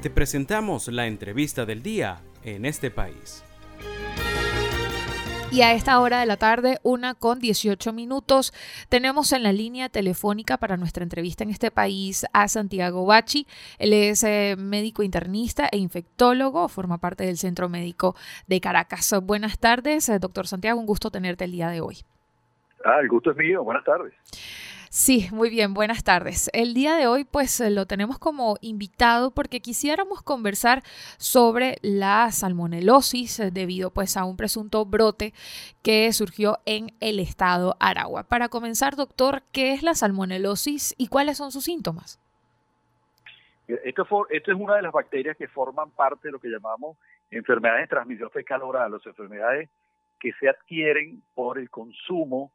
Te presentamos la entrevista del día en este país. Y a esta hora de la tarde, una con 18 minutos, tenemos en la línea telefónica para nuestra entrevista en este país a Santiago Bachi. Él es eh, médico internista e infectólogo, forma parte del Centro Médico de Caracas. Buenas tardes, eh, doctor Santiago, un gusto tenerte el día de hoy. Ah, el gusto es mío, buenas tardes. Sí, muy bien, buenas tardes. El día de hoy pues eh, lo tenemos como invitado porque quisiéramos conversar sobre la salmonelosis eh, debido pues a un presunto brote que surgió en el estado Aragua. Para comenzar, doctor, ¿qué es la salmonelosis y cuáles son sus síntomas? Esto, esto es una de las bacterias que forman parte de lo que llamamos enfermedades de transmisión fecal oral, las enfermedades que se adquieren por el consumo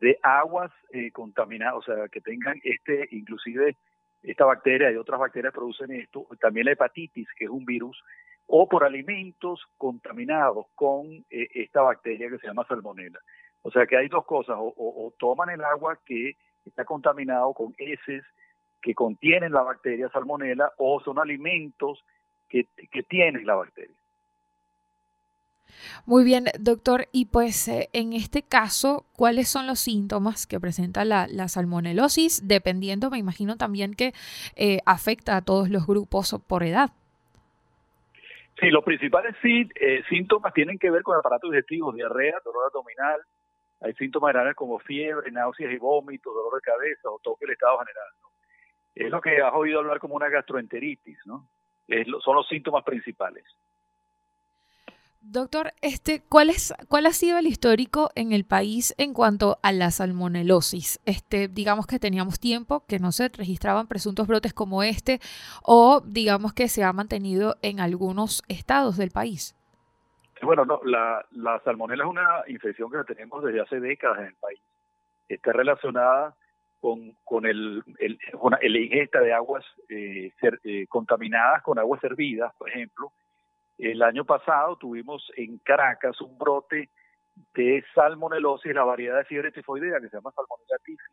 de aguas eh, contaminadas, o sea, que tengan este, inclusive esta bacteria y otras bacterias producen esto, también la hepatitis, que es un virus, o por alimentos contaminados con eh, esta bacteria que se llama salmonella. O sea que hay dos cosas, o, toman el agua que está contaminado con heces que contienen la bacteria salmonella, o son alimentos que, que tienen la bacteria. Muy bien, doctor. Y pues eh, en este caso, ¿cuáles son los síntomas que presenta la, salmonelosis? Dependiendo, me imagino también que eh, afecta a todos los grupos por edad. Sí, los principales eh, síntomas tienen que ver con el aparato digestivo, diarrea, dolor abdominal. Hay síntomas generales como fiebre, náuseas y vómitos, dolor de cabeza o toque del estado general. Es lo que has oído hablar como una gastroenteritis, ¿no? son los síntomas principales. Doctor, este, ¿cuál, es, ¿cuál ha sido el histórico en el país en cuanto a la salmonelosis? Este, digamos que teníamos tiempo que no se registraban presuntos brotes como este, o digamos que se ha mantenido en algunos estados del país. Bueno, no, la, la salmonela es una infección que tenemos desde hace décadas en el país. Está relacionada con, con el, el, ingesta de aguas eh, eh, contaminadas con aguas servidas, por ejemplo, el año pasado tuvimos en Caracas un brote de salmonelosis, la variedad de fiebre tifoidea que se llama salmonella tifi,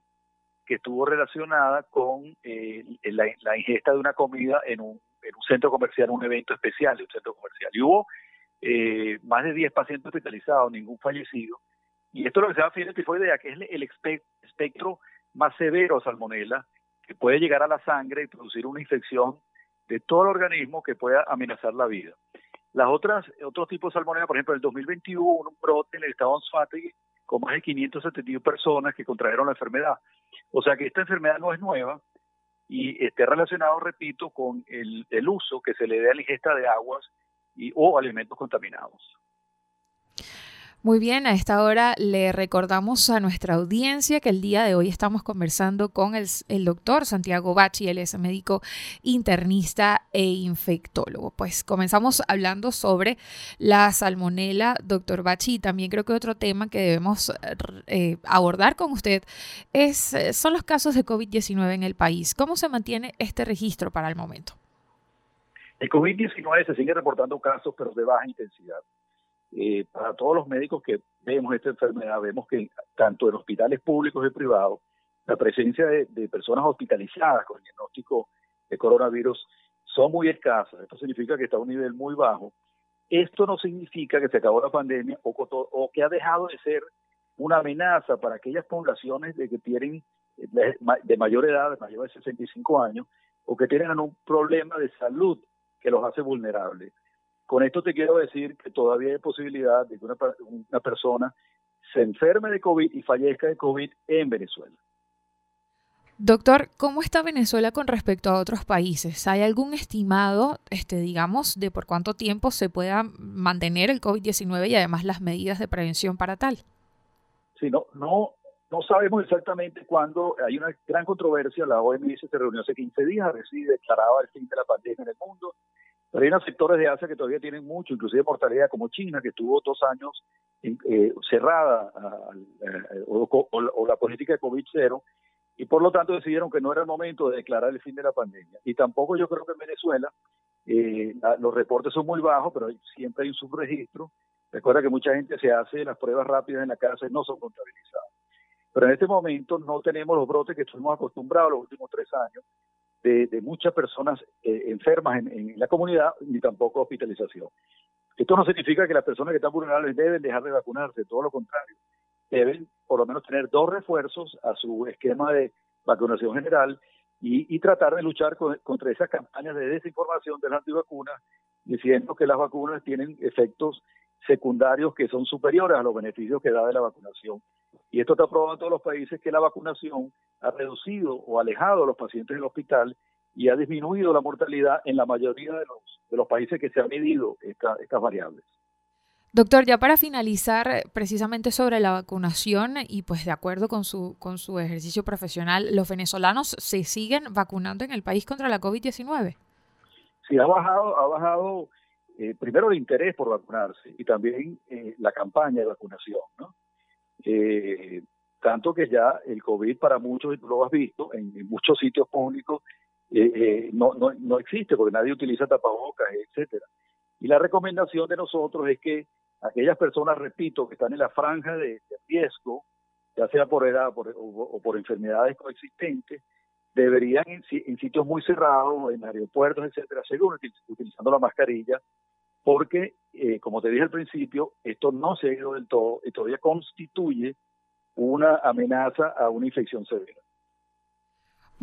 que estuvo relacionada con eh, la, ingesta de una comida en un, en un centro comercial, un evento especial de un centro comercial. Y hubo eh, más de 10 pacientes hospitalizados, ningún fallecido. Y esto es lo que se llama fiebre tifoidea, que es el espectro más severo de salmonella, que puede llegar a la sangre y producir una infección de todo el organismo que pueda amenazar la vida. Las otras, otros tipos de salmonella, por ejemplo, en el 2021 hubo un brote en el estado de con más de 571 personas que contrajeron la enfermedad. O sea que esta enfermedad no es nueva y está relacionado, repito, con el, el uso que se le dé a la ingesta de aguas y, o alimentos contaminados. Muy bien, a esta hora le recordamos a nuestra audiencia que el día de hoy estamos conversando con el, doctor Santiago Bachi, él es médico internista e infectólogo. Pues comenzamos hablando sobre la salmonela, doctor Bachi, y también creo que otro tema que debemos eh, abordar con usted es, eh, son los casos de COVID-19 en el país. ¿Cómo se mantiene este registro para el momento? El COVID-19 se sigue reportando casos, pero de baja intensidad. Eh, para todos los médicos que vemos esta enfermedad, vemos que tanto en hospitales públicos y privados, la presencia de, personas hospitalizadas con diagnóstico de coronavirus son muy escasas. Esto significa que está a un nivel muy bajo. Esto no significa que se acabó la pandemia o, o que ha dejado de ser una amenaza para aquellas poblaciones de que tienen de, de mayor edad, de mayor de 65 años, o que tienen un problema de salud que los hace vulnerables. Con esto te quiero decir que todavía hay posibilidad de que una, una persona se enferme de COVID y fallezca de COVID en Venezuela. Doctor, ¿cómo está Venezuela con respecto a otros países? ¿Hay algún estimado, este, digamos, de por cuánto tiempo se pueda mantener el COVID-19 y además las medidas de prevención para tal? Sí, no, no, no sabemos exactamente cuándo. Hay una gran controversia. La OMS se reunió hace 15 días, a ver si declaraba el fin de la pandemia en el mundo. Pero hay unos sectores de Asia que todavía tienen mucho, inclusive mortalidad, como China, que estuvo dos años eh, cerrada o, la política de COVID-0, y por lo tanto decidieron que no era el momento de declarar el fin de la pandemia. Y tampoco yo creo que en Venezuela eh, los reportes son muy bajos, pero siempre hay un subregistro. Recuerda que mucha gente se hace las pruebas rápidas en la casa y no son contabilizadas. Pero en este momento no tenemos los brotes que estuvimos acostumbrados los últimos tres años, de, muchas personas eh, enfermas en, la comunidad, ni tampoco hospitalización. Esto no significa que las personas que están vulnerables deben dejar de vacunarse, todo lo contrario. Deben por lo menos tener dos refuerzos a su esquema de vacunación general y, tratar de luchar contra esas campañas de desinformación de las antivacunas, diciendo que las vacunas tienen efectos secundarios que son superiores a los beneficios que da de la vacunación. Y esto está probado en todos los países que la vacunación ha reducido o alejado a los pacientes del hospital y ha disminuido la mortalidad en la mayoría de los, de los países que se han medido estas variables. Doctor, ya para finalizar precisamente sobre la vacunación y pues de acuerdo con su, con su ejercicio profesional, ¿los venezolanos se siguen vacunando en el país contra la COVID-19? Sí, ha bajado, ha bajado eh, primero el interés por vacunarse y también eh, la campaña de vacunación, ¿no? Eh, tanto que ya el COVID para muchos, y tú lo has visto, en, muchos sitios públicos no, no, no existe porque nadie utiliza tapabocas, etcétera. Y la recomendación de nosotros es que aquellas personas, repito, que están en la franja de, riesgo, ya sea por edad o, por enfermedades coexistentes, deberían en, sitios muy cerrados, en aeropuertos, etcétera, seguir utilizando la mascarilla, porque, eh, como te dije al principio, esto no se ha ido del todo y todavía constituye una amenaza a una infección severa.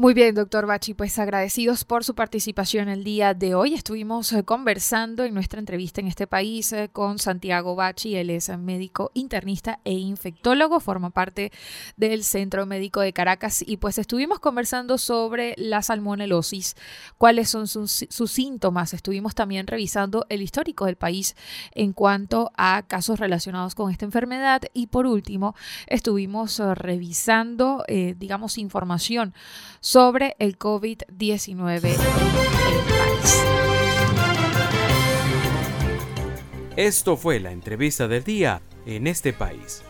Muy bien, doctor Bachi, pues agradecidos por su participación el día de hoy. Estuvimos eh, conversando en nuestra entrevista en este país eh, con Santiago Bachi, él es médico internista e infectólogo, forma parte del Centro Médico de Caracas y pues estuvimos conversando sobre la salmonelosis, cuáles son sus, síntomas. Estuvimos también revisando el histórico del país en cuanto a casos relacionados con esta enfermedad y por último estuvimos eh, revisando, digamos, información sobre el COVID-19 en el país. Esto fue la entrevista del día en este país.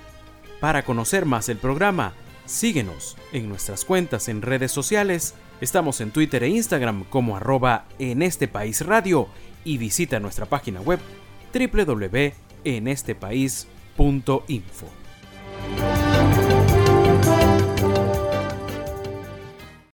Para conocer más el programa, síguenos en nuestras cuentas en redes sociales. Estamos en Twitter e Instagram como arroba en este país radio y visita nuestra página web www.enestepais.info.